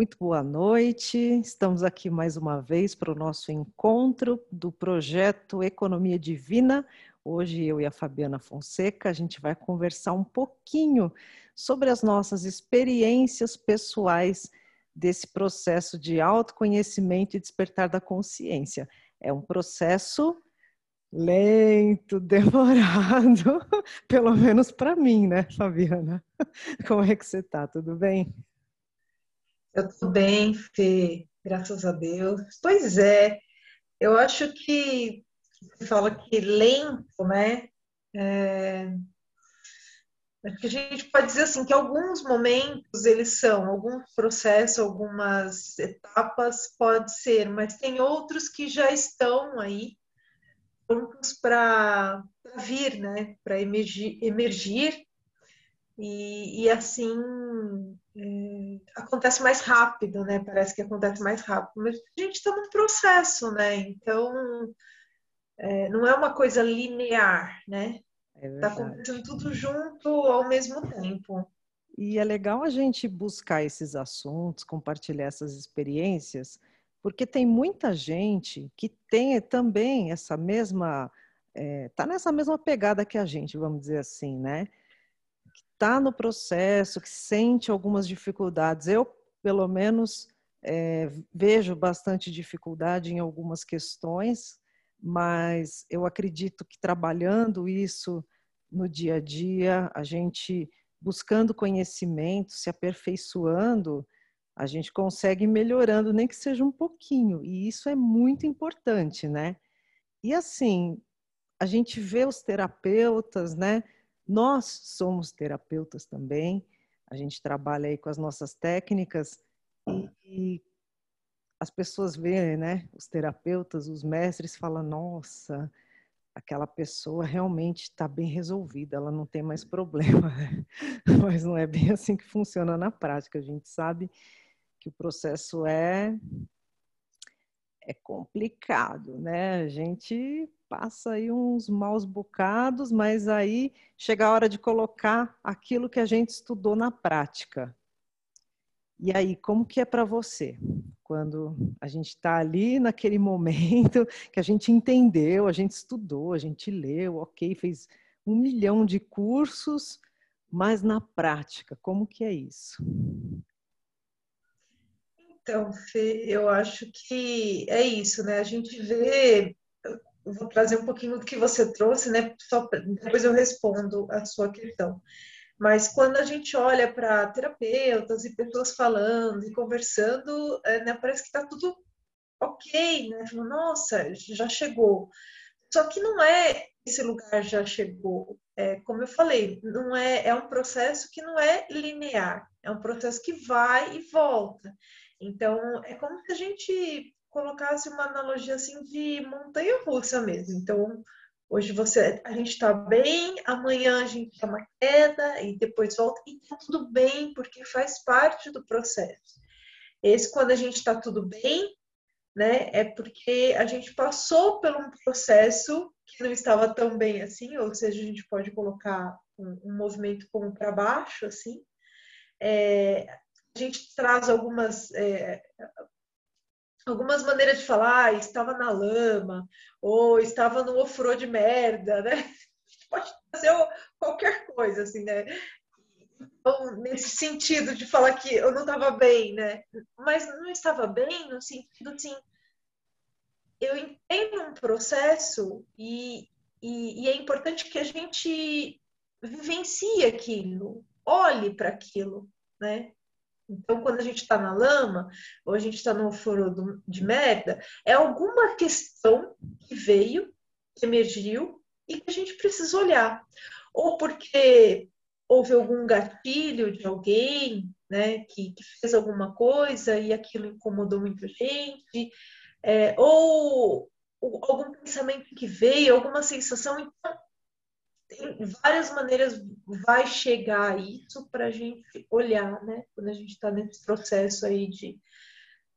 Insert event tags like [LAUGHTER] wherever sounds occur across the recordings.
Muito boa noite. Estamos aqui mais uma vez para o nosso encontro do projeto Economia Divina. Hoje eu e a Fabiana Fonseca, a gente vai conversar um pouquinho sobre as nossas experiências pessoais desse processo de autoconhecimento e despertar da consciência. É um processo lento, [LAUGHS] demorado, pelo menos para mim, né, Fabiana? Como é que você está? Tudo bem? Eu estou bem, Fê, graças a Deus. Pois é, eu acho que você fala que lento, né? É, acho que a gente pode dizer assim que alguns momentos eles são, alguns processos, algumas etapas pode ser, mas tem outros que já estão aí prontos para vir, né? Para emergir, emergir e, e assim é, acontece mais rápido, né? Parece que acontece mais rápido, mas a gente está num processo, né? Então é, não é uma coisa linear, né? Está é tá acontecendo tudo junto ao mesmo tempo. E é legal a gente buscar esses assuntos, compartilhar essas experiências, porque tem muita gente que tem também essa mesma, está é, nessa mesma pegada que a gente, vamos dizer assim, né? Está no processo, que sente algumas dificuldades. Eu, pelo menos, é, vejo bastante dificuldade em algumas questões, mas eu acredito que trabalhando isso no dia a dia, a gente buscando conhecimento, se aperfeiçoando, a gente consegue ir melhorando, nem que seja um pouquinho, e isso é muito importante, né? E assim, a gente vê os terapeutas, né? Nós somos terapeutas também, a gente trabalha aí com as nossas técnicas e, as pessoas veem, né, os terapeutas, os mestres falam, nossa, aquela pessoa realmente está bem resolvida, ela não tem mais problema, [LAUGHS] mas não é bem assim que funciona na prática. A gente sabe que o processo é é complicado, né? A gente passa aí uns maus bocados, mas aí chega a hora de colocar aquilo que a gente estudou na prática. E aí, como que é para você? Quando a gente está ali naquele [LAUGHS] momento que a gente entendeu, a gente estudou, a gente leu, ok, fez um milhão de cursos, mas na prática, como que é isso? Então, Fê, eu acho que é isso, né? A gente vê, eu vou trazer um pouquinho do que você trouxe, né? Só depois eu respondo a sua questão. Mas quando a gente olha para terapeutas e pessoas falando e conversando, é, né, parece que está tudo ok, né? Nossa, já chegou. Só que não é esse lugar já chegou. É, como eu falei, não é, é um processo que não é linear, é um processo que vai e volta. Então, é como se a gente colocasse uma analogia assim de montanha russa mesmo. Então, hoje você a gente está bem, amanhã a gente tem uma queda e depois volta e tá tudo bem porque faz parte do processo. Esse quando a gente está tudo bem, né, é porque a gente passou por um processo que não estava tão bem assim, ou seja, a gente pode colocar um, um movimento como para baixo assim. É, a gente traz algumas é, algumas maneiras de falar, ah, estava na lama, ou estava no ofurô de merda, né? Pode fazer qualquer coisa, assim, né? Então, nesse sentido de falar que eu não estava bem, né? Mas não estava bem no sentido, assim, eu entendo um processo e, e, e é importante que a gente vivencie aquilo, olhe para aquilo, né? Então, quando a gente está na lama, ou a gente está no foro de merda, é alguma questão que veio, que emergiu e que a gente precisa olhar. Ou porque houve algum gatilho de alguém, né, que, que fez alguma coisa e aquilo incomodou muita gente, é, ou, ou algum pensamento que veio, alguma sensação. Então, tem várias maneiras vai chegar a isso para a gente olhar, né? Quando a gente está nesse processo aí de,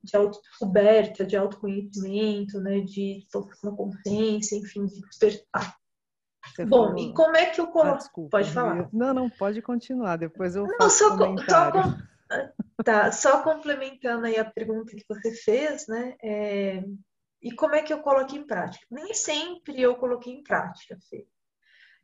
de autodescoberta, de autoconhecimento, né? De tocar consciência, enfim, de despertar. Você Bom, falou... e como é que eu coloco? Ah, pode falar. Não, não, pode continuar, depois eu não, só, só, Tá, só complementando aí a pergunta que você fez, né? É, e como é que eu coloquei em prática? Nem sempre eu coloquei em prática, Fê.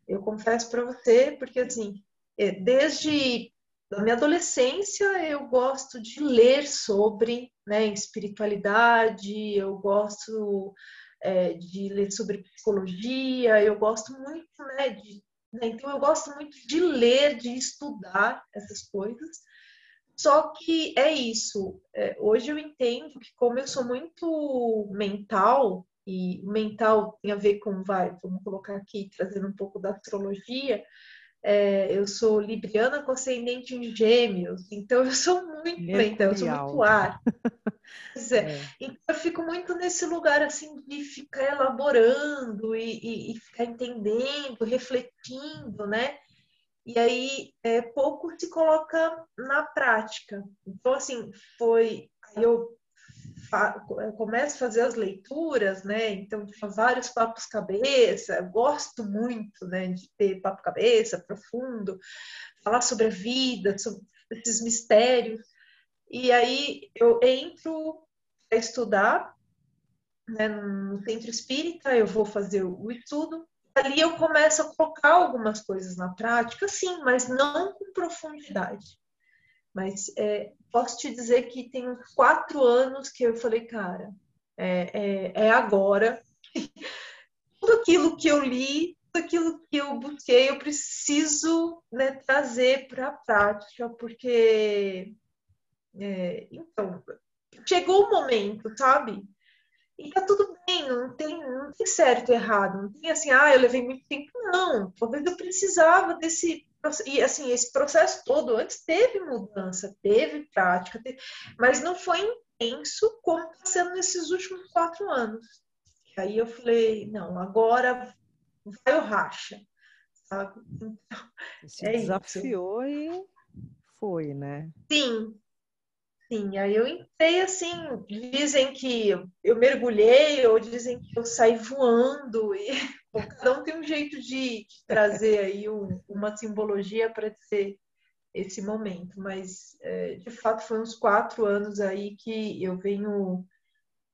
Eu confesso para você, porque assim, é, desde a minha adolescência eu gosto de ler sobre né, espiritualidade, eu gosto é, de ler sobre psicologia, eu gosto muito né, de né? Então, eu gosto muito de ler, de estudar essas coisas. Só que é isso. É, hoje eu entendo que, como eu sou muito mental, e mental tem a ver com, vai, vamos colocar aqui, trazendo um pouco da astrologia, é, eu sou libriana com ascendente em gêmeos, então eu sou muito mental, eu sou muito ar. É. [LAUGHS] é. Então eu fico muito nesse lugar assim de ficar elaborando e, e, e ficar entendendo, refletindo, né? E aí é, pouco se coloca na prática. Então, assim, foi. Eu começo a fazer as leituras, né? Então, tinha vários papos cabeça, eu gosto muito, né, de ter papo cabeça profundo, falar sobre a vida, sobre esses mistérios. E aí eu entro para estudar né, no centro espírita, eu vou fazer o estudo. Ali eu começo a colocar algumas coisas na prática, sim, mas não com profundidade. Mas é, posso te dizer que tem uns quatro anos que eu falei, cara, é, é, é agora. [LAUGHS] tudo aquilo que eu li, tudo aquilo que eu busquei, eu preciso né, trazer para a prática, porque é, então, chegou o momento, sabe? E tá tudo bem, não tem, não tem certo e errado, não tem assim, ah, eu levei muito tempo, não. Talvez eu precisava desse. E assim, esse processo todo, antes teve mudança, teve prática, teve, mas não foi intenso como está sendo nesses últimos quatro anos. Aí eu falei, não, agora vai o racha, sabe? Então, Se é desafiou isso. e foi, né? Sim, Sim, aí eu entrei assim, dizem que eu mergulhei ou dizem que eu saí voando e [LAUGHS] bom, cada um tem um jeito de, de trazer aí um, uma simbologia para dizer esse momento, mas é, de fato foi uns quatro anos aí que eu venho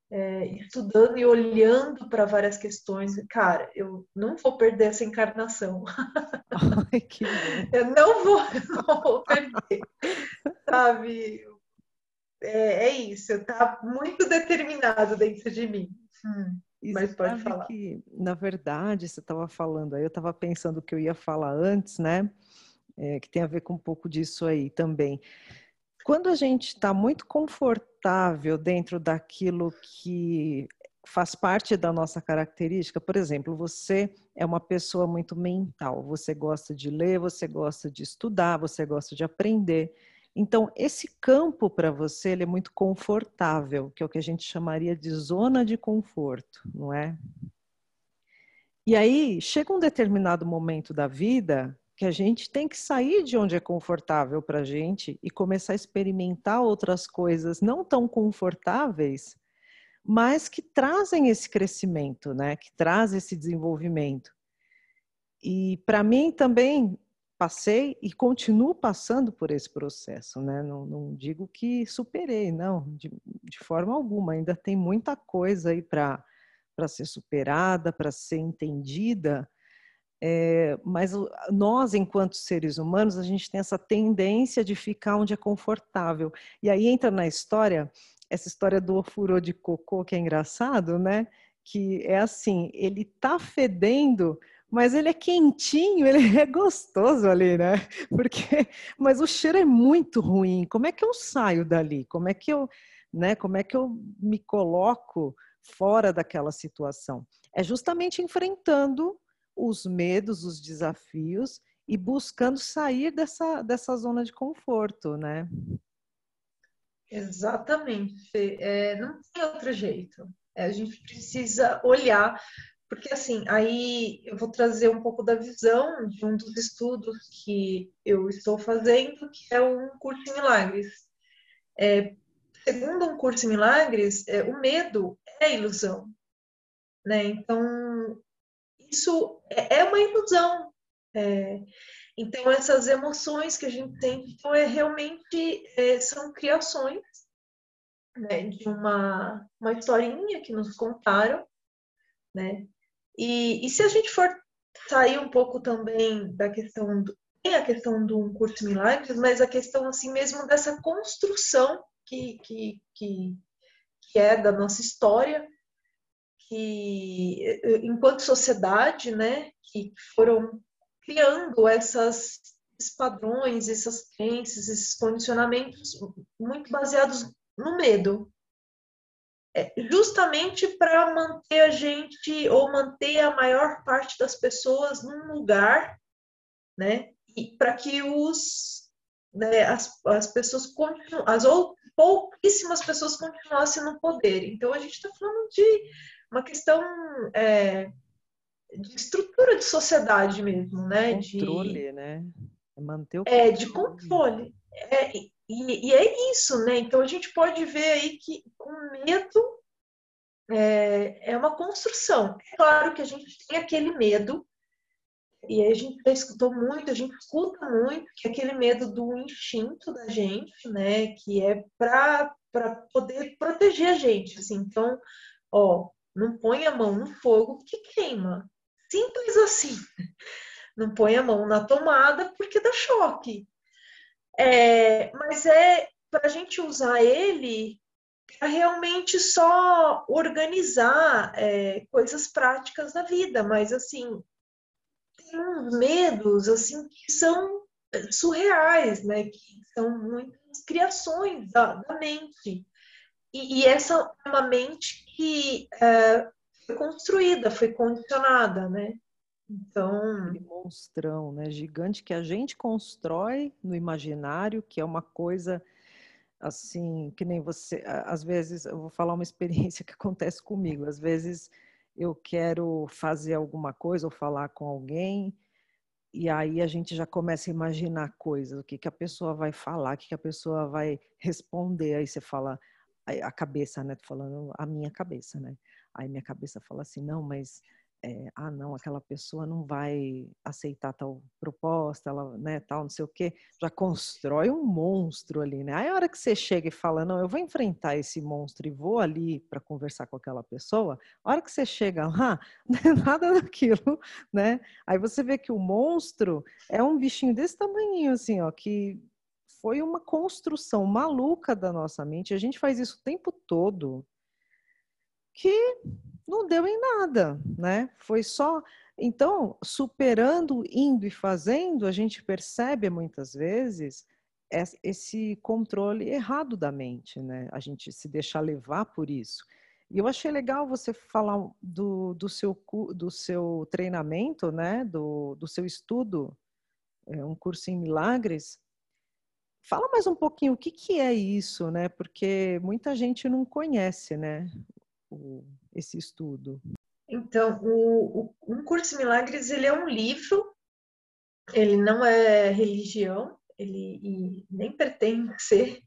é, estudando e olhando para várias questões. Cara, eu não vou perder essa encarnação. [LAUGHS] Ai, que eu não vou, eu [LAUGHS] não vou perder, sabe? é, é isso, tá muito determinado dentro de mim. Hum, mas pode falar. Que, na verdade, você estava falando aí, eu estava pensando o que eu ia falar antes, né? É, que tem a ver com um pouco disso aí também. Quando a gente está muito confortável dentro daquilo que faz parte da nossa característica, por exemplo, você é uma pessoa muito mental, você gosta de ler, você gosta de estudar, você gosta de aprender. Então, esse campo para você ele é muito confortável, que é o que a gente chamaria de zona de conforto, não é? E aí, chega um determinado momento da vida que a gente tem que sair de onde é confortável para a gente e começar a experimentar outras coisas não tão confortáveis, mas que trazem esse crescimento, né? Que trazem esse desenvolvimento. E para mim também passei e continuo passando por esse processo, né? Não, não digo que superei, não, de, de, forma alguma. Ainda tem muita coisa aí para ser superada, para ser entendida. É, mas nós, enquanto seres humanos, a gente tem essa tendência de ficar onde é confortável. E aí entra na história, essa história do ofurô de cocô, que é engraçado, né? Que é assim, ele tá fedendo, mas ele é quentinho, ele é gostoso ali, né? Porque, mas o cheiro é muito ruim. Como é que eu saio dali? Como é que eu, né? Como é que eu me coloco fora daquela situação? É justamente enfrentando os medos, os desafios e buscando sair dessa, dessa zona de conforto, né? Exatamente. É, não tem outro jeito. É, a gente precisa olhar porque, assim, aí eu vou trazer um pouco da visão de um dos estudos que eu estou fazendo, que é um curso em milagres. É, segundo um curso em milagres, é, o medo é ilusão. Né? Então, isso é, é uma ilusão. É, Então, essas emoções que a gente tem, então, é realmente é, são criações né, de uma, uma historinha que nos contaram, né? E, e se a gente for sair um pouco também da questão do, tem a questão do curso milagres, mas a questão assim mesmo dessa construção que, que, que, que é da nossa história, que enquanto sociedade, né, que foram criando essas, esses padrões, essas crenças, esses condicionamentos muito baseados no medo. É justamente para manter a gente, ou manter a maior parte das pessoas num lugar, né? E para que os, né, as, as pessoas continuem, as ou, pouquíssimas pessoas continuassem no poder. Então a gente está falando de uma questão é, de estrutura de sociedade mesmo, né? Controle, de, né? É manter o controle. É, de controle. É, e, e, é isso, né? Então a gente pode ver aí que com medo é, é uma construção. É claro que a gente tem aquele medo, e a gente já escutou muito, a gente escuta muito, que é aquele medo do instinto da gente, né? Que é para poder proteger a gente. Assim. Então, ó, não põe a mão no fogo que queima. Simples assim. Não põe a mão na tomada porque dá choque. É, mas é para a gente usar ele para realmente só organizar é, coisas práticas da vida, mas assim tem uns medos assim que são surreais, né? Que são muitas criações da, da mente. E, e, essa é uma mente que é, foi construída, foi condicionada, né? Então. Aquele monstrão, né? Gigante que a gente constrói no imaginário, que é uma coisa assim, que nem você. Às vezes, eu vou falar uma experiência que acontece comigo. Às vezes eu quero fazer alguma coisa ou falar com alguém, e aí a gente já começa a imaginar coisas, o que, que a pessoa vai falar, o que, que a pessoa vai responder. Aí você fala, a cabeça, né? Tô falando a minha cabeça, né? Aí minha cabeça fala assim, não, mas é, ah, não, aquela pessoa não vai aceitar tal proposta, ela, né, tal, não sei o quê, já constrói um monstro ali, né? Aí a hora que você chega e fala, não, eu vou enfrentar esse monstro e vou ali para conversar com aquela pessoa, a hora que você chega lá, [LAUGHS] não é nada daquilo, né? Aí você vê que o monstro é um bichinho desse tamanho, assim, ó, que foi uma construção maluca da nossa mente, a gente faz isso o tempo todo, que não deu em nada, né? Foi só. Então, superando, indo e fazendo, a gente percebe muitas vezes esse controle errado da mente, né? A gente se deixar levar por isso. E eu achei legal você falar do, do, seu, do seu treinamento, né? Do, do seu estudo, é, um curso em milagres. Fala mais um pouquinho o que, que é isso, né? Porque muita gente não conhece, né? O, esse estudo? Então, o, o, Um Curso em Milagres, ele é um livro, ele não é religião, ele nem pretende ser,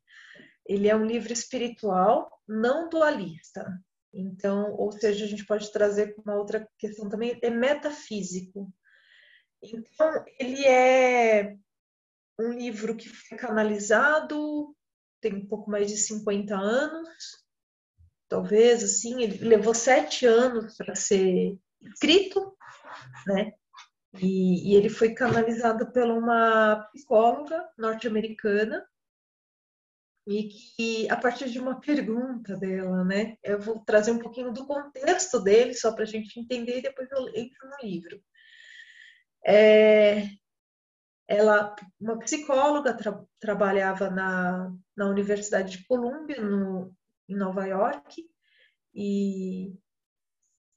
ele é um livro espiritual, não dualista. Então, ou seja, a gente pode trazer uma outra questão também, é metafísico. Então, ele é um livro que foi canalizado, tem um pouco mais de 50 anos, talvez, assim, ele levou sete anos para ser escrito, né? E, e, ele foi canalizado por uma psicóloga norte-americana e que, a partir de uma pergunta dela, né? Eu vou trazer um pouquinho do contexto dele, só para a gente entender, e depois eu entro no livro. É, ela, uma psicóloga, tra trabalhava na, na Universidade de Colômbia, no, em Nova York, e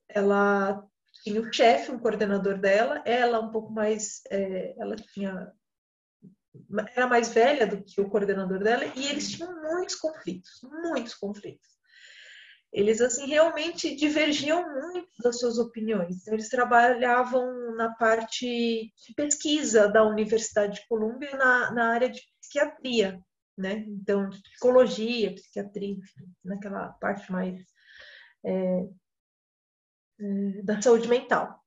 ela tinha o chefe, um coordenador dela, ela um pouco mais, é, ela tinha era mais velha do que o coordenador dela e eles tinham muitos conflitos, muitos conflitos. Eles assim realmente divergiam muito das suas opiniões. Então, eles trabalhavam na parte de pesquisa da Universidade de Colômbia na, na área de psiquiatria né? Então, psicologia, psiquiatria, naquela parte mais é, é, da saúde mental.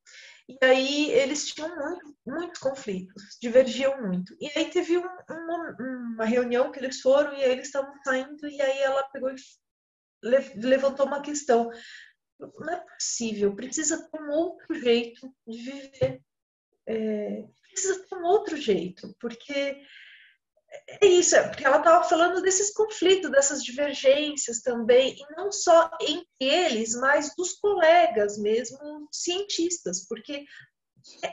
E aí eles tinham muito, muitos conflitos, divergiam muito. E aí teve um, uma, uma, reunião que eles foram e aí eles estavam saindo e aí ela pegou e levantou uma questão. Não é possível, precisa ter um outro jeito de viver. É, precisa ter um outro jeito, porque é isso, é porque ela estava falando desses conflitos, dessas divergências também, e não só entre eles, mas dos colegas mesmo, cientistas, porque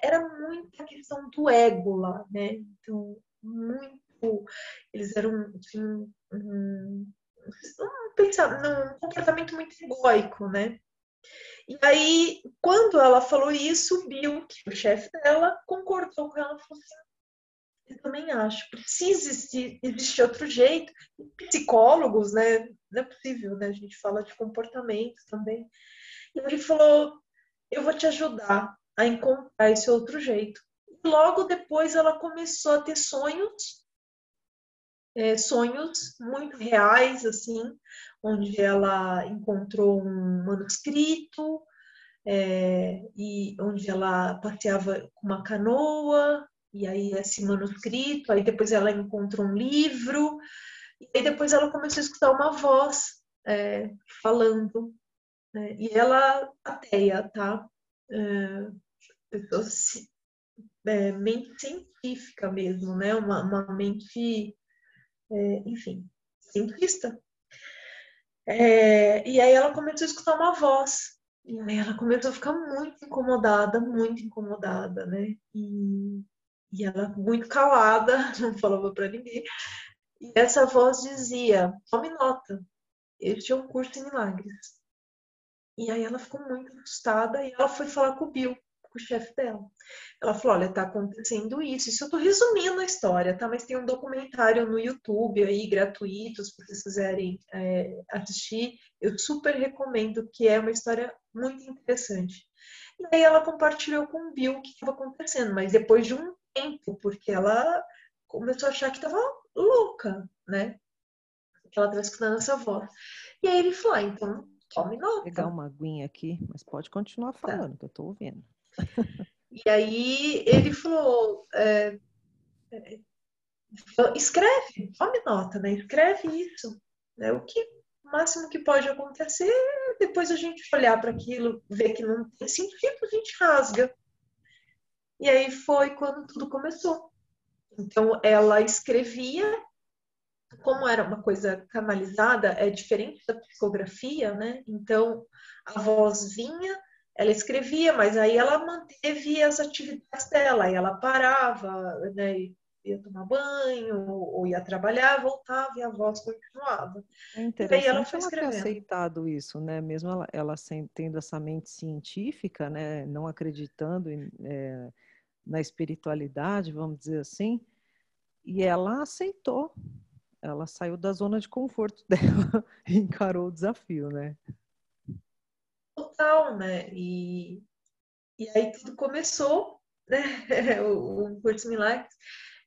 era muita questão do ego lá, né? Então, muito. Eles eram. Tinham um, um, um comportamento muito egoico, né? E aí, quando ela falou isso, o Bill, que é o chefe dela, concordou com ela, falou assim, eu também acho. Precisa existir outro jeito. Psicólogos, né? Não é possível, né? A gente fala de comportamento também. E ele falou: Eu vou te ajudar a encontrar esse outro jeito. Logo depois ela começou a ter sonhos, é, sonhos muito reais, assim, onde ela encontrou um manuscrito, é, e onde ela passeava com uma canoa, e aí esse manuscrito, aí depois ela encontra um livro, e aí depois ela começou a escutar uma voz é, falando, né? e ela ateia, tá? É, é, mente científica mesmo, né? Uma, uma mente, é, enfim, cientista. É, e aí ela começou a escutar uma voz, e aí ela começou a ficar muito incomodada, muito incomodada, né? E e ela muito calada, [LAUGHS] não falava para ninguém. E essa voz dizia: tome nota, este é um curso em milagres. E aí ela ficou muito assustada e ela foi falar com o Bill, com o chefe dela. Ela falou: olha, tá acontecendo isso. Isso eu tô resumindo a história, tá? Mas tem um documentário no YouTube aí, gratuito, se vocês quiserem é, assistir. Eu super recomendo, que é uma história muito interessante. E aí ela compartilhou com o Bill o que estava acontecendo, mas depois de um tempo, porque ela começou a achar que estava louca, né? Que ela estava escutando essa voz. E aí ele falou, ah, então tome nota. Vou pegar uma aguinha aqui, mas pode continuar tá. falando, tá. que eu estou ouvindo. [LAUGHS] E aí ele falou, é, é, escreve, tome nota, né? Escreve isso. Né? O que o máximo que pode acontecer, depois a gente olhar para aquilo, ver que não tem sentido, a gente rasga. E aí foi quando tudo começou. Então ela escrevia, como era uma coisa canalizada, é diferente da psicografia, né? Então a voz vinha, ela escrevia, mas aí ela manteve as atividades dela, aí ela parava, né? Ia tomar banho, ou ia trabalhar, voltava e a voz continuava. É interessante e ela, foi ela ter aceitado isso, né? Mesmo ela, ela tendo essa mente científica, né? Não acreditando em, é, na espiritualidade, vamos dizer assim, e ela aceitou. Ela saiu da zona de conforto [LAUGHS] dela e encarou o desafio, né? Total, né? E, e aí tudo começou, né? [LAUGHS] o, o Curso Milagres.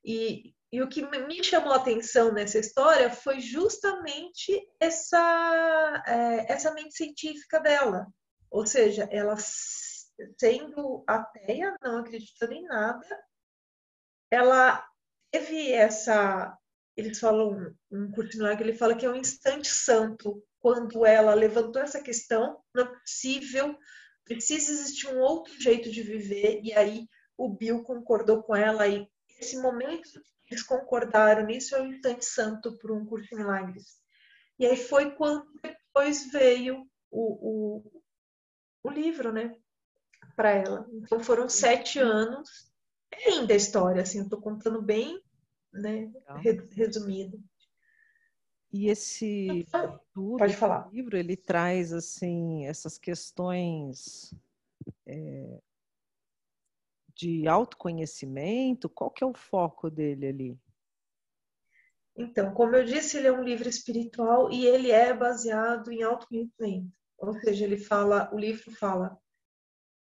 E, e o que me chamou a atenção nessa história foi justamente essa, é, essa mente científica dela. Ou seja, ela sendo ateia, não acreditando em nada, ela teve essa. Eles falam, um curso milagre, ele fala que é um instante santo, quando ela levantou essa questão, não é possível, precisa existir um outro jeito de viver, e aí o Bill concordou com ela, e esse momento eles concordaram nisso é um instante santo para um curso de milagres. E aí foi quando depois veio o, o, o livro, né? para ela. Então foram sete anos. É linda a história, assim, eu tô contando bem, né, resumido. E esse então, Pode falar. livro, ele traz, assim, essas questões é, de autoconhecimento, qual que é o foco dele ali? Então, como eu disse, ele é um livro espiritual e ele é baseado em autoconhecimento. Ou seja, ele fala, o livro fala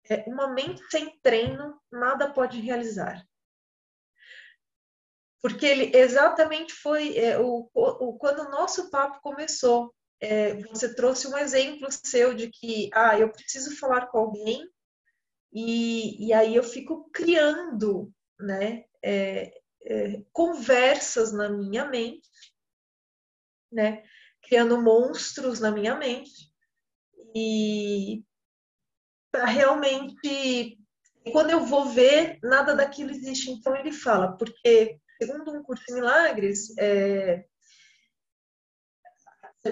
é, uma mente sem treino nada pode realizar. Porque ele exatamente foi é, o, o, quando o nosso papo começou. É, você trouxe um exemplo seu de que ah, eu preciso falar com alguém E, e aí eu fico criando, né? É, é, conversas na minha mente, né? Criando monstros na minha mente. E para realmente quando eu vou ver, nada daquilo existe. Então ele fala, porque segundo um curso de milagres, é,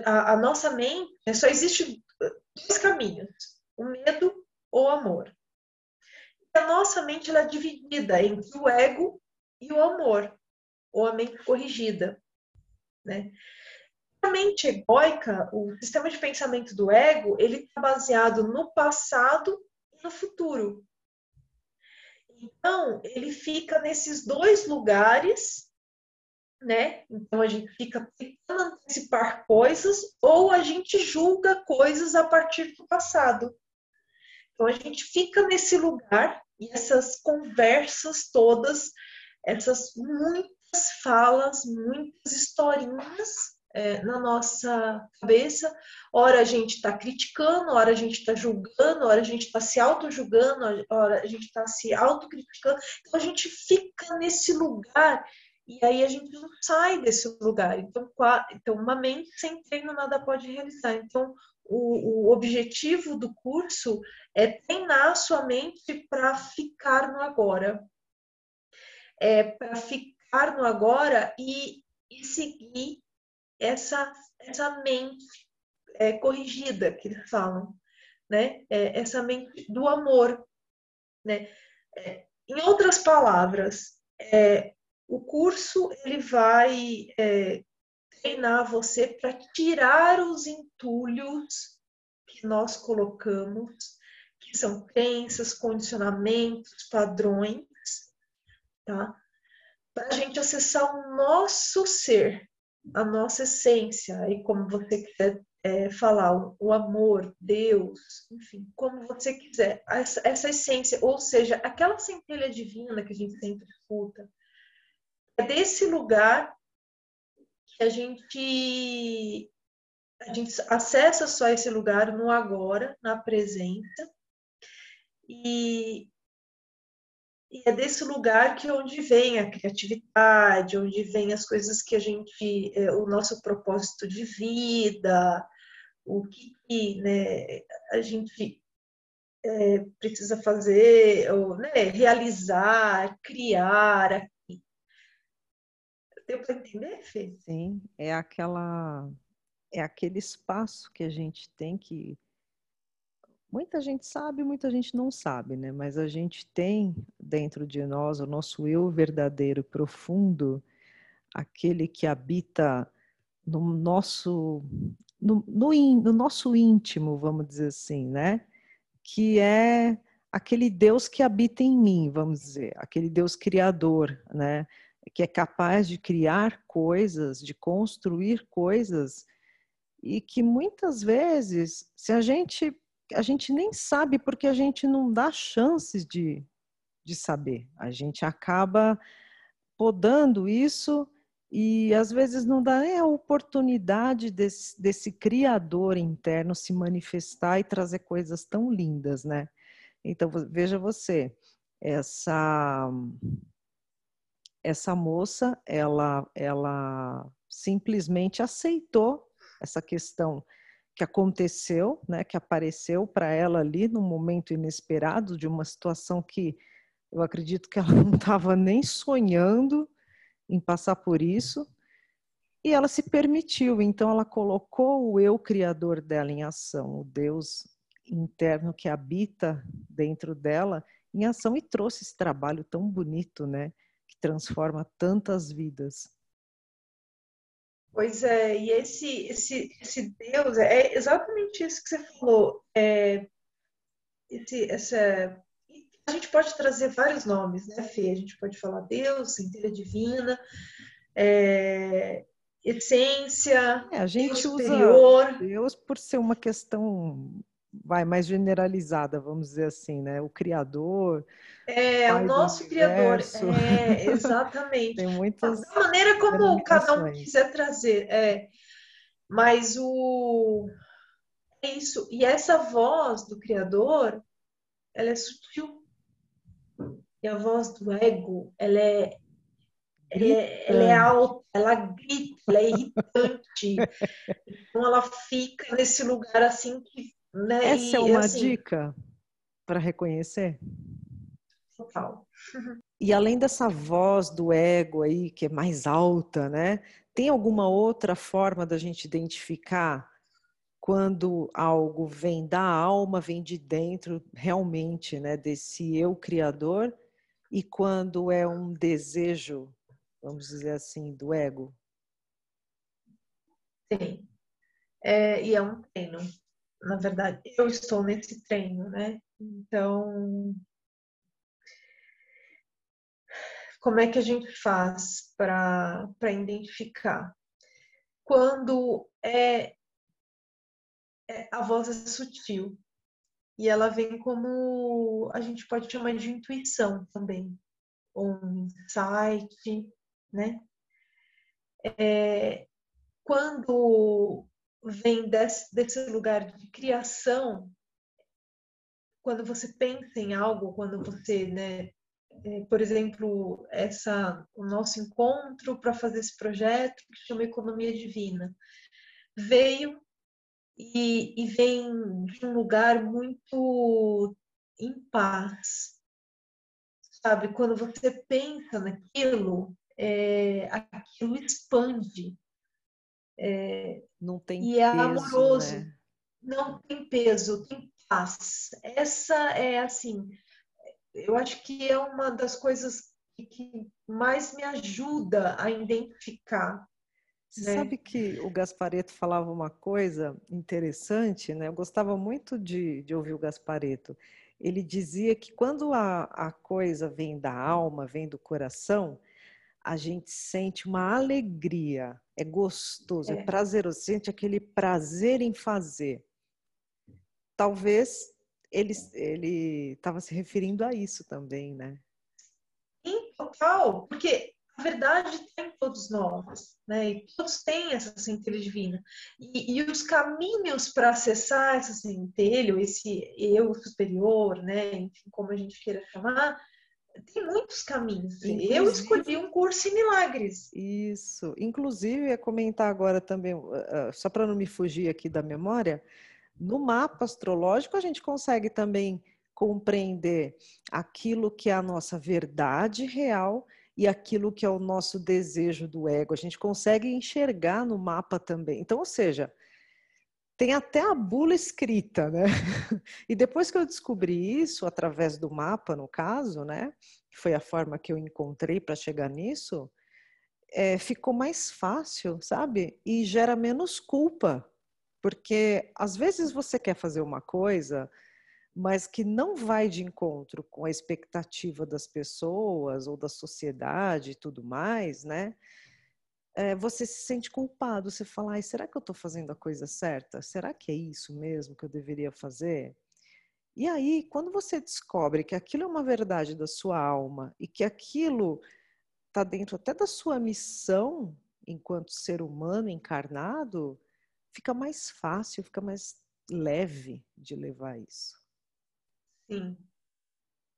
a, a, nossa mente só existe dois caminhos: o medo ou o amor. A nossa mente ela é dividida entre o ego e o amor, ou a mente corrigida, né? A mente egóica, o sistema de pensamento do ego, ele está baseado no passado e no futuro. Então, ele fica nesses dois lugares, né? Então, a gente fica tentando antecipar coisas ou a gente julga coisas a partir do passado. Então, a gente fica nesse lugar e essas conversas todas, essas muitas falas, muitas historinhas é, na nossa cabeça. Ora a gente está criticando, ora a gente está julgando, ora a gente está se auto-julgando, ora a gente está se autocriticando. Então a gente fica nesse lugar e aí a gente não sai desse lugar. Então, então uma mente sem treino nada pode realizar. Então, o, o objetivo do curso é treinar a sua mente para ficar no agora. É para ficar no agora e, e seguir essa, essa mente é, corrigida que eles falam, né? É, essa mente do amor, né? É, em outras palavras, é, o curso ele vai é, treinar você para tirar os entulhos que nós colocamos, que são crenças, condicionamentos, padrões, tá? Para a gente acessar o nosso ser, a nossa essência, e como você quiser é, falar, o, amor, Deus, enfim, como você quiser, essa, essa, essência, ou seja, aquela centelha divina que a gente sempre escuta, é desse lugar a gente a gente acessa só esse lugar no agora, na presença, e, e é desse lugar que onde vem a criatividade, onde vem as coisas que a gente, é, o nosso propósito de vida, o que né, a gente é, precisa fazer, ou, né, realizar, criar. Deu para entender, Fê? Sim, é aquela é aquele espaço que a gente tem que Muita gente sabe, muita gente não sabe, né? Mas a gente tem dentro de nós o nosso eu verdadeiro, profundo, aquele que habita no nosso, no, no, no nosso íntimo, vamos dizer assim, né? Que é aquele Deus que habita em mim, vamos dizer, aquele Deus criador, né? Que é capaz de criar coisas, de construir coisas, e que muitas vezes, se a gente a gente nem sabe porque a gente não dá chances de, de saber. A gente acaba podando isso e às vezes não dá nem a oportunidade desse, desse criador interno se manifestar e trazer coisas tão lindas, né? Então veja você, essa essa moça, ela ela simplesmente aceitou essa questão que aconteceu, né, que apareceu para ela ali num momento inesperado de uma situação que eu acredito que ela [LAUGHS] não estava nem sonhando em passar por isso. E ela se permitiu, então ela colocou o eu criador dela em ação, o Deus interno que habita dentro dela em ação e trouxe esse trabalho tão bonito, né, transforma tantas vidas. Pois é, e esse, esse, esse Deus, é exatamente isso que você falou. É, esse, essa, a gente pode trazer vários nomes, né, Fê? A gente pode falar Deus, centelha divina, é, essência, é, a gente Deus usa superior. Deus por ser uma questão vai mais generalizada, vamos dizer assim, né? O criador. É, o nosso criador. É, [LAUGHS] exatamente. Tem muitas. Da maneira como cada um quiser trazer. É. Mas o. É isso. E essa voz do criador, ela é sutil. E a voz do ego, ela é, ela é, ela é alta, ela grita, ela é irritante. [LAUGHS] então ela fica nesse lugar assim que. Né, Essa e, é uma assim, dica para reconhecer? Total. E além dessa voz do ego aí, que é mais alta, né? Tem alguma outra forma da gente identificar quando algo vem da alma, vem de dentro realmente, né, desse eu criador, e quando é um desejo, vamos dizer assim, do ego? Tem. É, e é um treino. Na verdade, eu estou nesse treino, né? Então, como é que a gente faz para identificar? Quando é, é, a voz é sutil e ela vem como a gente pode chamar de intuição também, ou um insight, né? É, quando vem desse, desse lugar de criação, quando você pensa em algo, quando você, né, é, por exemplo, essa, o nosso encontro para fazer esse projeto que chama Economia Divina, veio e, e vem de um lugar muito em paz, sabe? Quando você pensa naquilo, é, aquilo expande. É, não tem e é peso, é amoroso. Né? Não tem peso, tem paz. Essa é assim, eu acho que é uma das coisas que mais me ajuda a identificar. Você né? sabe que o Gaspareto falava uma coisa interessante, né? Eu gostava muito de, de ouvir o Gaspareto. Ele dizia que quando a, a coisa vem da alma, vem do coração, a gente sente uma alegria, é gostoso, é, é prazeroso, sente aquele prazer em fazer. Talvez ele ele estava se referindo a isso também, né? Sim, total, porque a verdade está em todos nós, né? E todos têm essa centelha divina. E, e os caminhos para acessar essa centelha, esse eu superior, né? Enfim, como a gente queira chamar, tem muitos caminhos. Inclusive, eu escolhi um curso em milagres. Isso. Inclusive, ia comentar agora também, só para não me fugir aqui da memória, no mapa astrológico, a gente consegue também compreender aquilo que é a nossa verdade real e aquilo que é o nosso desejo do ego. A gente consegue enxergar no mapa também. Então, ou seja, tem até a bula escrita, né? [LAUGHS] E depois que eu descobri isso, através do mapa, no caso, né? Que foi a forma que eu encontrei para chegar nisso, é, ficou mais fácil, sabe? E gera menos culpa porque às vezes você quer fazer uma coisa, mas que não vai de encontro com a expectativa das pessoas ou da sociedade e tudo mais, né? É, você se sente culpado, você fala, será que eu estou fazendo a coisa certa? Será que é isso mesmo que eu deveria fazer? E aí, quando você descobre que aquilo é uma verdade da sua alma e que aquilo está dentro até da sua missão enquanto ser humano encarnado, fica mais fácil, fica mais leve de levar isso. Sim.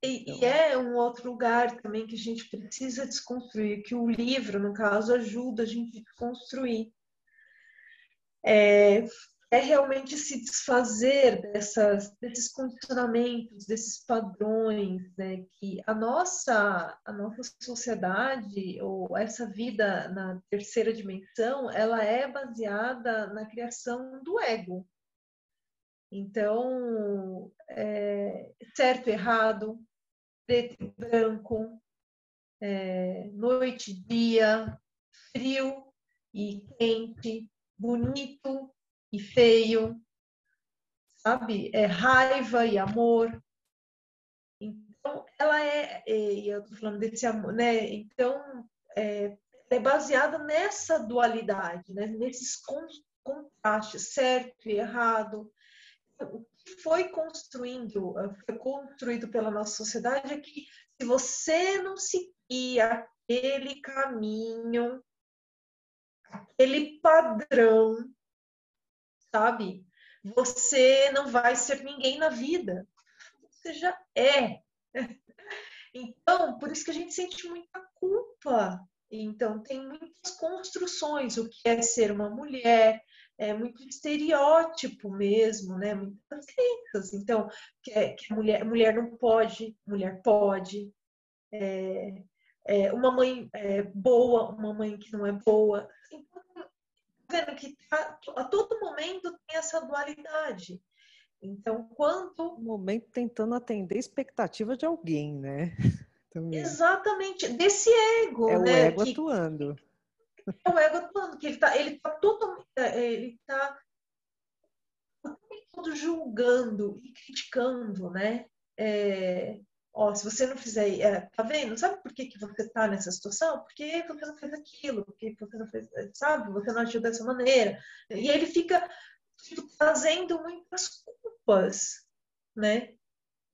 E, então, e, é um outro lugar também que a gente precisa desconstruir, que o livro, no caso, ajuda a gente a desconstruir. É, é realmente se desfazer dessas, desses condicionamentos, desses padrões, né? que a nossa, a nossa sociedade, ou essa vida na terceira dimensão, ela é baseada na criação do ego. Então, é, certo errado, preto e branco, é, noite e dia, frio e quente, bonito e feio, sabe? É raiva e amor. Então, ela é, e eu tô falando desse amor, né? Então, é, é baseada nessa dualidade, né? nesses contrastes, certo e errado. Foi construindo, foi construído pela nossa sociedade é que se você não seguir aquele caminho, aquele padrão sabe? Você não vai ser ninguém na vida. você já é. [LAUGHS] Então, por isso que a gente sente muita culpa. Então, tem muitas construções, o que é ser uma mulher, é muito estereótipo mesmo, né? Muitas crenças. Então, que, é, que a mulher, mulher não pode, mulher pode. É, é, uma mãe é, boa, uma mãe que não é boa. Então, vendo que tá, a todo momento tem essa dualidade. Então, quando. Um momento tentando atender a expectativa de alguém, né? [LAUGHS] Também. Exatamente, desse ego. É né? o ego que, atuando. É o ego atuando, que ele está ele tá totalmente. É, ele está todo julgando e criticando, né? É, ó, se você não fizer, é, tá vendo? Sabe por que, que você está nessa situação? Porque você não fez aquilo, porque você não fez, sabe? Você não agiu dessa maneira. E ele fica trazendo muitas culpas, né?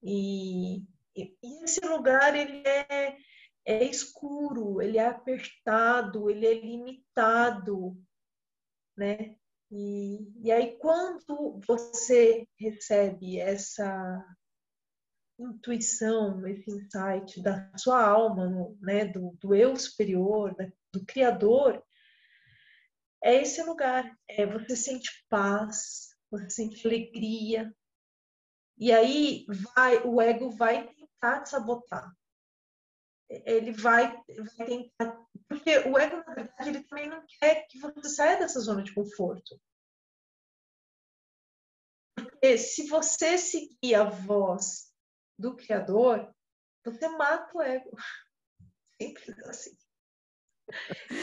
E, e, esse lugar ele é, é escuro, ele é apertado, ele é limitado, né? E, e aí quando você recebe essa intuição, esse insight da sua alma, né, do, do eu superior, da, do Criador, é esse lugar. É, você sente paz, você sente alegria. E aí vai, o ego vai tentar te sabotar. Ele vai, vai tentar. Porque o ego, na verdade, ele também não quer que você saia dessa zona de conforto. Porque se você seguir a voz do Criador, você mata o ego. Simples assim.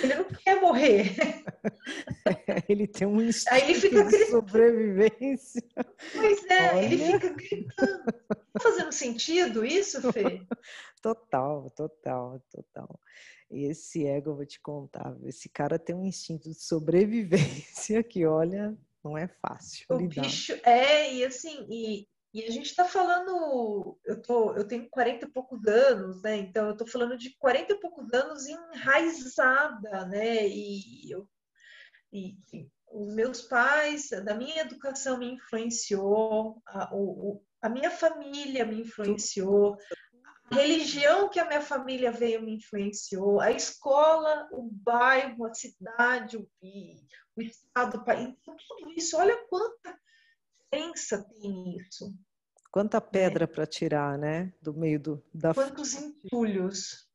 Ele não quer morrer. [LAUGHS] ele tem um instinto Aí ele fica de sobrevivência. Pois é, Olha. ele fica gritando. Tá fazendo sentido isso, Fê? [LAUGHS] Total, total, total. Esse ego, eu vou te contar, esse cara tem um instinto de sobrevivência [LAUGHS] que, olha, não é fácil. O lidar. bicho é, e assim, e e a gente está falando, eu, tô, eu tenho 40 e poucos anos, né? Então eu estou falando de 40 e poucos anos enraizada, né? E, eu, e, e os meus pais, da minha educação me influenciou, a, o, a minha família me influenciou, a religião que a minha família veio me influenciou, a escola, o bairro, a cidade, o, o estado, o país, então, tudo isso, olha quanta crença tem isso. Quanta pedra é. para tirar, né? Do meio do, da Quantos entulhos.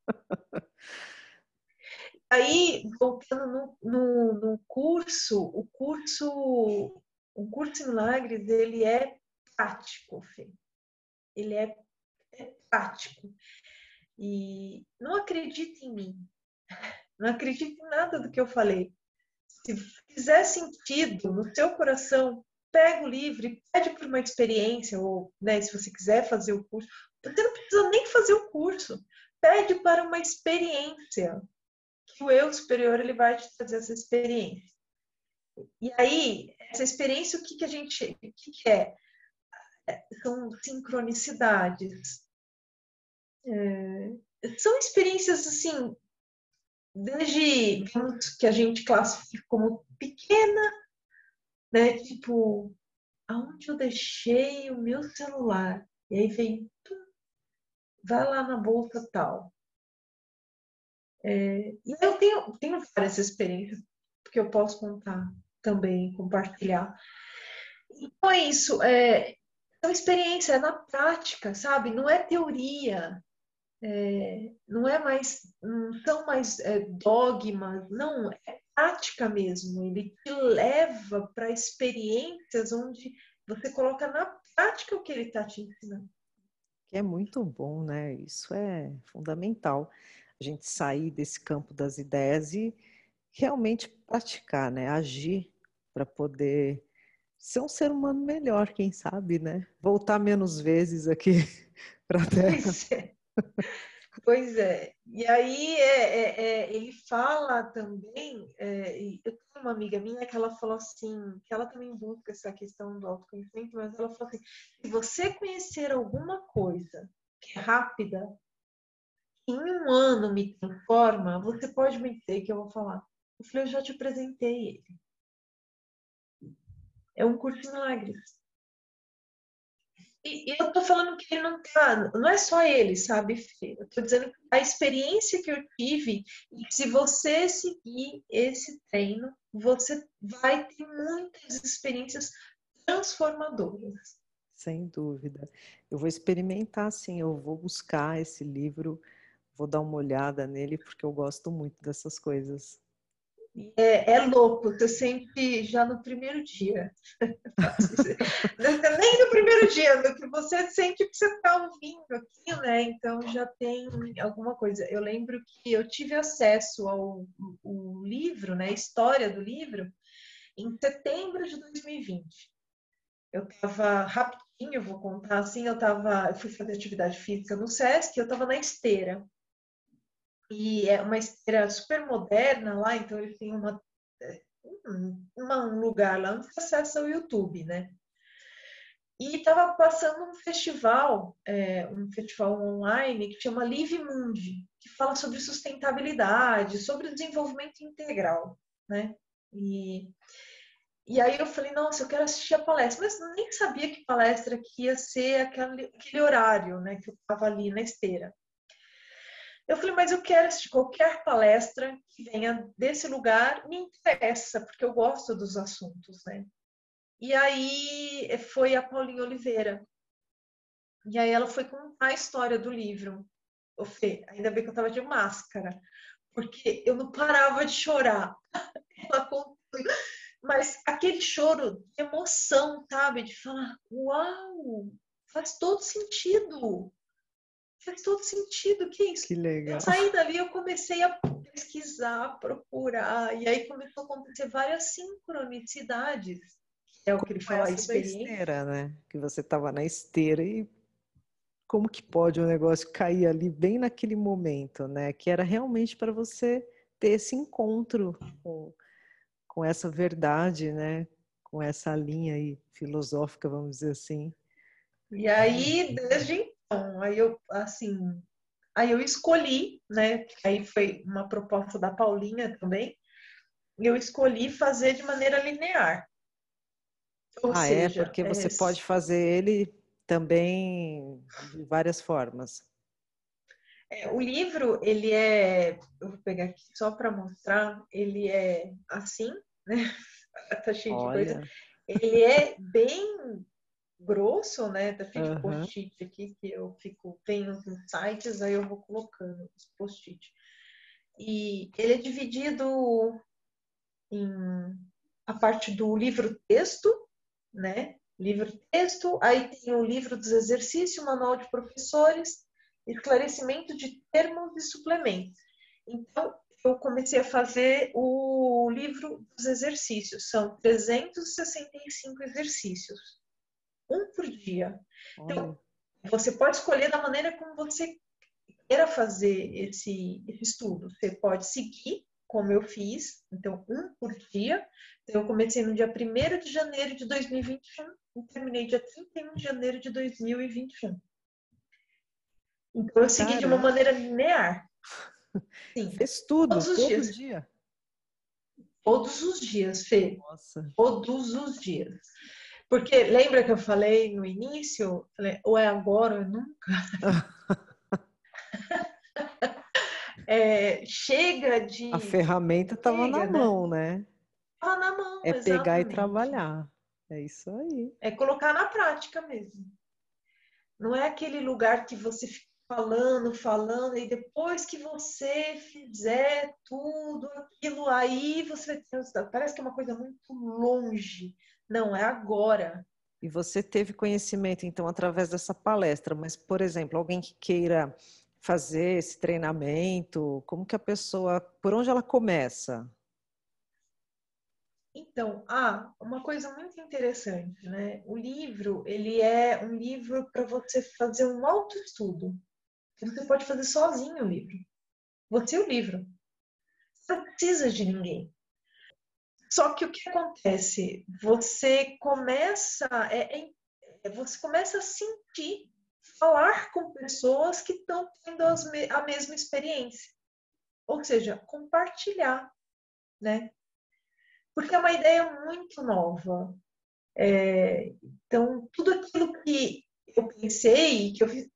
Aí, voltando no, no, no, curso, o curso, o curso milagres, ele é prático, Fê. Ele é, é prático. E não acredite em mim. [LAUGHS] Não acredite em nada do que eu falei. Se fizer sentido no seu coração, pega o livro e pede por uma experiência, ou né, se você quiser fazer o curso, você não precisa nem fazer o curso, pede para uma experiência, que o eu superior ele vai te trazer essa experiência. E aí, essa experiência, o que, que a gente o que, que é? é são sincronicidades. É, são experiências assim, desde que a gente classifica como pequena né? Tipo, aonde eu deixei o meu celular? E aí vem, vai lá na bolsa tal. É, e eu tenho, tenho várias experiências que eu posso contar também, compartilhar. Então é isso, é, uma experiência, é na prática, sabe? Não é teoria, é, não é mais, não são mais é, dogmas, não, é prática mesmo, ele te leva para experiências onde você coloca na prática o que ele está te ensinando. Que é muito bom, né? Isso é fundamental. A gente sair desse campo das ideias e realmente praticar, né? Agir para poder ser um ser humano melhor, quem sabe, né? Voltar menos vezes aqui [LAUGHS] para a Terra. Pois é. Pois é. E aí é, é, é, ele fala também, é, eu tenho uma amiga minha que ela falou assim, que ela também busca essa questão do autoconhecimento, mas ela falou assim, se você conhecer alguma coisa que é rápida, em um ano me transforma, você pode me dizer que eu vou falar. Eu falei, eu já te apresentei ele. É um curso de milagres. E, eu tô falando que ele não tá, não é só ele, sabe? Eu tô dizendo a experiência que eu tive, e se você seguir esse treino, você vai ter muitas experiências transformadoras. Sem dúvida. Eu vou experimentar, sim, eu vou buscar esse livro, vou dar uma olhada nele, porque eu gosto muito dessas coisas. É, é louco, você sempre já no primeiro dia. [LAUGHS] Nem no primeiro dia, no que você sente que você está ouvindo aqui, né? Então já tem alguma coisa. Eu lembro que eu tive acesso ao, ao livro, né? A história do livro, em setembro de 2020. Eu estava rapidinho, eu vou contar assim, eu tava, eu fui fazer atividade física no SESC, eu estava na esteira e é uma esteira super moderna lá, então ele tem uma, uma um lugar lá onde acessa o YouTube, né? E estava passando um festival, é, um festival online que chama Live Mundi, que fala sobre sustentabilidade, sobre desenvolvimento integral, né? E, e aí eu falei, nossa, eu quero assistir a palestra, mas nem sabia que palestra que ia ser aquele, aquele horário, né, que eu estava ali na esteira. Eu falei, mas eu quero assistir qualquer palestra que venha desse lugar, me interessa, porque eu gosto dos assuntos, né? E aí foi a Paulinha Oliveira. E aí ela foi contar a história do livro. Eu falei, ainda bem que eu estava de máscara, porque eu não parava de chorar. [LAUGHS] Ela contou, mas aquele choro de emoção, sabe? De falar, uau, faz todo sentido faz todo sentido, que isso? Que legal. Eu saí dali, eu comecei a pesquisar, procurar, e aí começou a acontecer várias sincronicidades. É o que ele fala, esteira, né? Que você estava na esteira e como que pode o um negócio cair ali bem naquele momento, né? Que era realmente para você ter esse encontro com, com essa verdade, né? Com essa linha aí filosófica, vamos dizer assim. E aí, desde então, aí eu, assim, aí eu escolhi, né? Aí foi uma proposta da Paulinha também. Eu escolhi fazer de maneira linear. Ou ah, é? seja, é? Porque você é... pode fazer ele também de várias formas. É, o livro, ele é, eu vou pegar aqui só para mostrar, ele é assim, né? [LAUGHS] tá cheio Olha. de coisa. Ele é bem grosso, né? Tá cheio uhum. de post-it aqui que eu fico, tenho nos sites, aí eu vou colocando os post-it. E ele é dividido em a parte do livro-texto, né? Livro-texto, aí tem o livro dos exercícios, manual de professores, esclarecimento de termos e suplementos. Então, eu comecei a fazer o livro dos exercícios, são 365 exercícios um por dia. Então, você pode escolher da maneira como você queira fazer esse, esse estudo. Você pode seguir, como eu fiz, então, um por dia. Então, eu comecei no dia 1 de janeiro de 2021 e terminei dia 31 de janeiro de 2021. Então, eu segui de uma maneira linear. [LAUGHS] Sim. Fez tudo, todos os todo dias. dia. Todos os dias, Fê. Nossa. Todos os dias. Porque lembra que eu falei no início? Falei, ou é agora ou é nunca. [LAUGHS] é, chega de. A ferramenta estava na né? mão, né? Estava na mão. É exatamente. pegar e trabalhar. É isso aí. É colocar na prática mesmo. Não é aquele lugar que você fica falando, falando, e depois que você fizer tudo aquilo aí, você vai ter resultado. Parece que é uma coisa muito longe. Não, é agora. E você teve conhecimento, então, através dessa palestra, mas, por exemplo, alguém que queira fazer esse treinamento, como que a pessoa, por onde ela começa? Então, ah, uma coisa muito interessante, né? O livro, ele é um livro para você fazer um autoestudo. Você pode fazer sozinho o livro. Você é o livro. Você não precisa de ninguém. Só que o que acontece? Você começa, é, é, você começa a sentir, falar com pessoas que estão tendo as, a mesma experiência. Ou seja, compartilhar, né? Porque é uma ideia muito nova. É, então, tudo aquilo que eu pensei que eu fiz.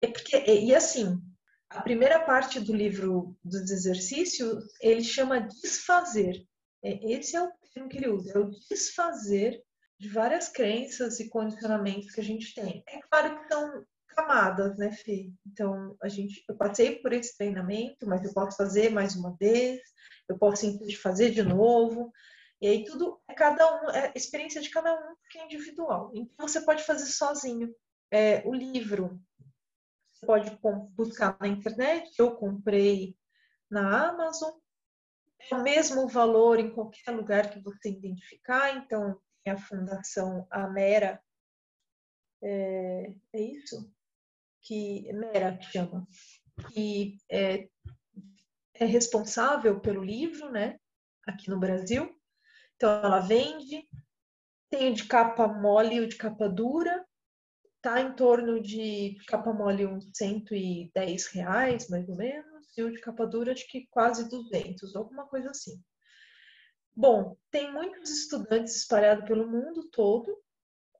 É porque, e assim, a primeira parte do livro dos exercícios, ele chama desfazer. É, esse é o termo que ele usa, é o desfazer de várias crenças e condicionamentos que a gente tem. É claro que são camadas, né, Fê? Então, a gente, eu passei por esse treinamento, mas eu posso fazer mais uma vez, eu posso simplesmente fazer de novo. E aí tudo é cada um, é experiência de cada um que é individual. Então você pode fazer sozinho. É, o livro você pode buscar na internet. Eu comprei na Amazon. É o mesmo valor em qualquer lugar que você identificar. Então tem a Fundação Amera. É, é isso? Que Mera que chama. Que é, é responsável pelo livro, né? Aqui no Brasil. Então ela vende. Tem o de capa mole e o de capa dura. Tá em torno de capa mole uns 110 reais, mais ou menos, de capa dura acho que quase 200, alguma coisa assim. Bom, tem muitos estudantes espalhados pelo mundo todo.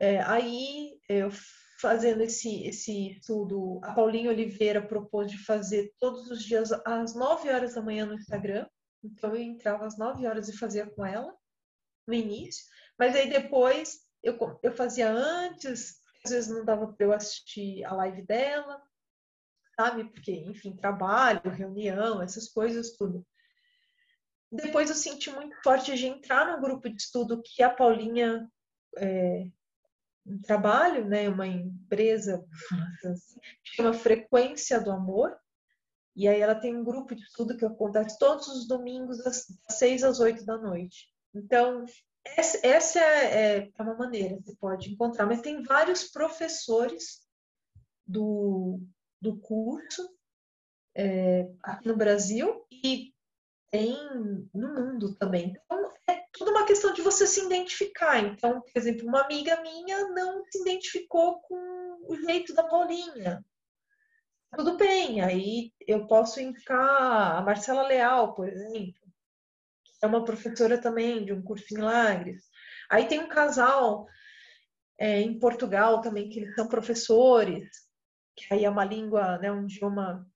É, aí, eu fazendo esse, esse estudo, a Paulinha Oliveira propôs de fazer todos os dias às 9 horas da manhã no Instagram. Então, eu entrava às 9 horas e fazia com ela no início, mas aí depois eu, eu fazia antes, às vezes não dava para eu assistir a live dela, sabe? Porque, enfim, trabalho, reunião, essas coisas, tudo. Depois eu senti muito forte de entrar no grupo de estudo que a Paulinha é, um trabalho, né, uma empresa, assim, chama Frequência do Amor, e aí ela tem um grupo de estudo que acontece todos os domingos, das seis às oito da noite. Então, essa, essa é, é, uma maneira que você pode encontrar, mas tem vários professores do, do curso é, aqui no Brasil e tem no mundo também. Então, é tudo uma questão de você se identificar. Então, por exemplo, uma amiga minha não se identificou com o jeito da Paulinha. Tudo bem, aí eu posso indicar a Marcela Leal, por exemplo é uma professora também de um curso em Milagres. Aí tem um casal é, em Portugal também, que eles são professores, que aí é uma língua, né, um idioma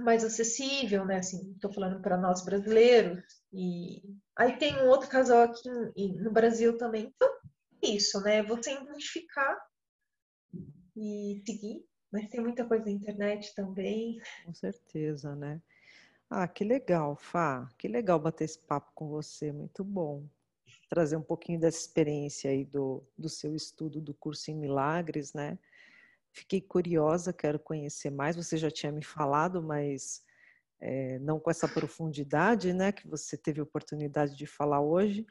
mais acessível, né, assim, estou falando para nós brasileiros. E aí tem um outro casal aqui no Brasil também. Então, isso, né, você identificar e seguir, mas tem muita coisa na internet também. Com certeza, né? Ah, que legal, Fá. Que legal bater esse papo com você, muito bom. Trazer um pouquinho dessa experiência aí do, do seu estudo do curso em Milagres, né? Fiquei curiosa, quero conhecer mais. Você já tinha me falado, mas é, não com essa profundidade, né? Que você teve oportunidade de falar hoje,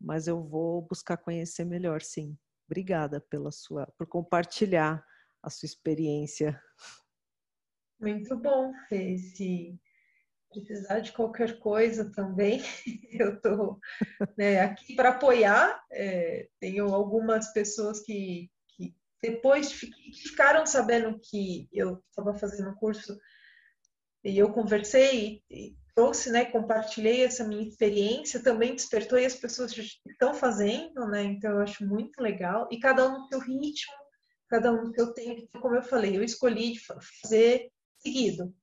mas eu vou buscar conhecer melhor, sim. Obrigada pela sua, por compartilhar a sua experiência. Muito bom, Fê, esse precisar de qualquer coisa também, [LAUGHS] eu estou né, aqui para apoiar. É, tenho algumas pessoas que depois ficaram sabendo que eu estava fazendo um curso e eu conversei e trouxe, né, compartilhei essa minha experiência, também despertou e as pessoas estão fazendo, né? Então eu acho muito legal e cada um no seu ritmo, cada um no seu tempo. Como eu falei, eu escolhi fazer seguido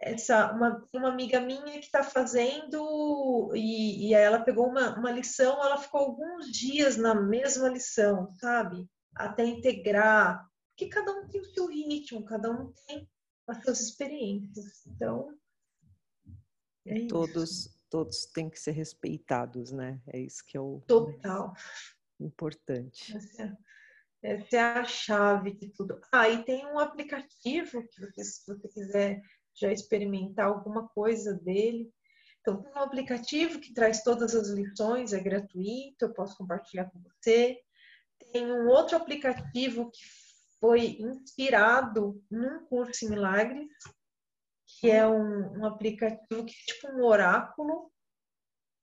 essa uma, uma amiga minha que está fazendo e, e ela pegou uma, uma lição, ela ficou alguns dias na mesma lição, sabe? Até integrar, porque cada um tem o seu ritmo, cada um tem as suas experiências. Então, é todos isso. todos têm que ser respeitados, né? É isso que é o total importante. Essa, é, essa é a chave de tudo. Ah, e tem um aplicativo que você, se você quiser já experimentar alguma coisa dele. Então, tem um aplicativo que traz todas as lições, é gratuito, eu posso compartilhar com você. Tem um outro aplicativo que foi inspirado num curso em milagres, que é um, um aplicativo que é tipo um oráculo,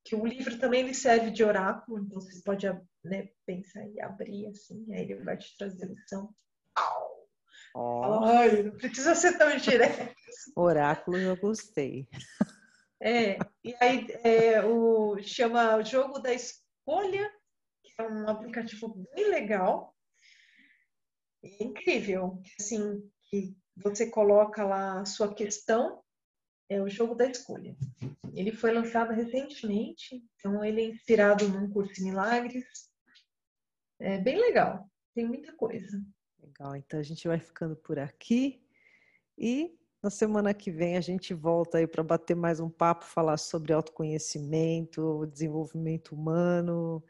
que o livro também ele serve de oráculo, então você pode né, pensar e abrir assim, aí ele vai te trazer lição. Oh. Ai, não precisa ser tão direto. Oráculo eu gostei. É, e aí é, o, chama Jogo da Escolha, é um aplicativo bem legal. é incrível, assim, que você coloca lá a sua questão, é o jogo da escolha. Ele foi lançado recentemente, então ele é inspirado num curso de milagres. É bem legal, tem muita coisa. Legal, então a gente vai ficando por aqui e na semana que vem a gente volta aí para bater mais um papo, falar sobre autoconhecimento, desenvolvimento humano,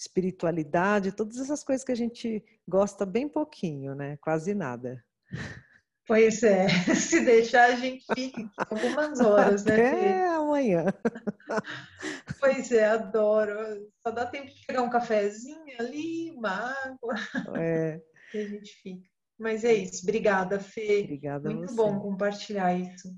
espiritualidade, todas essas coisas que a gente gosta bem pouquinho, né? Quase nada. Pois é, [LAUGHS] se deixar a gente fica algumas horas, né? Até amanhã. Pois é, adoro. Só dá tempo de pegar um cafezinho ali, uma água. É. [LAUGHS] E a gente fica. Mas é isso. Obrigada, Fê. Obrigada Muito bom compartilhar isso.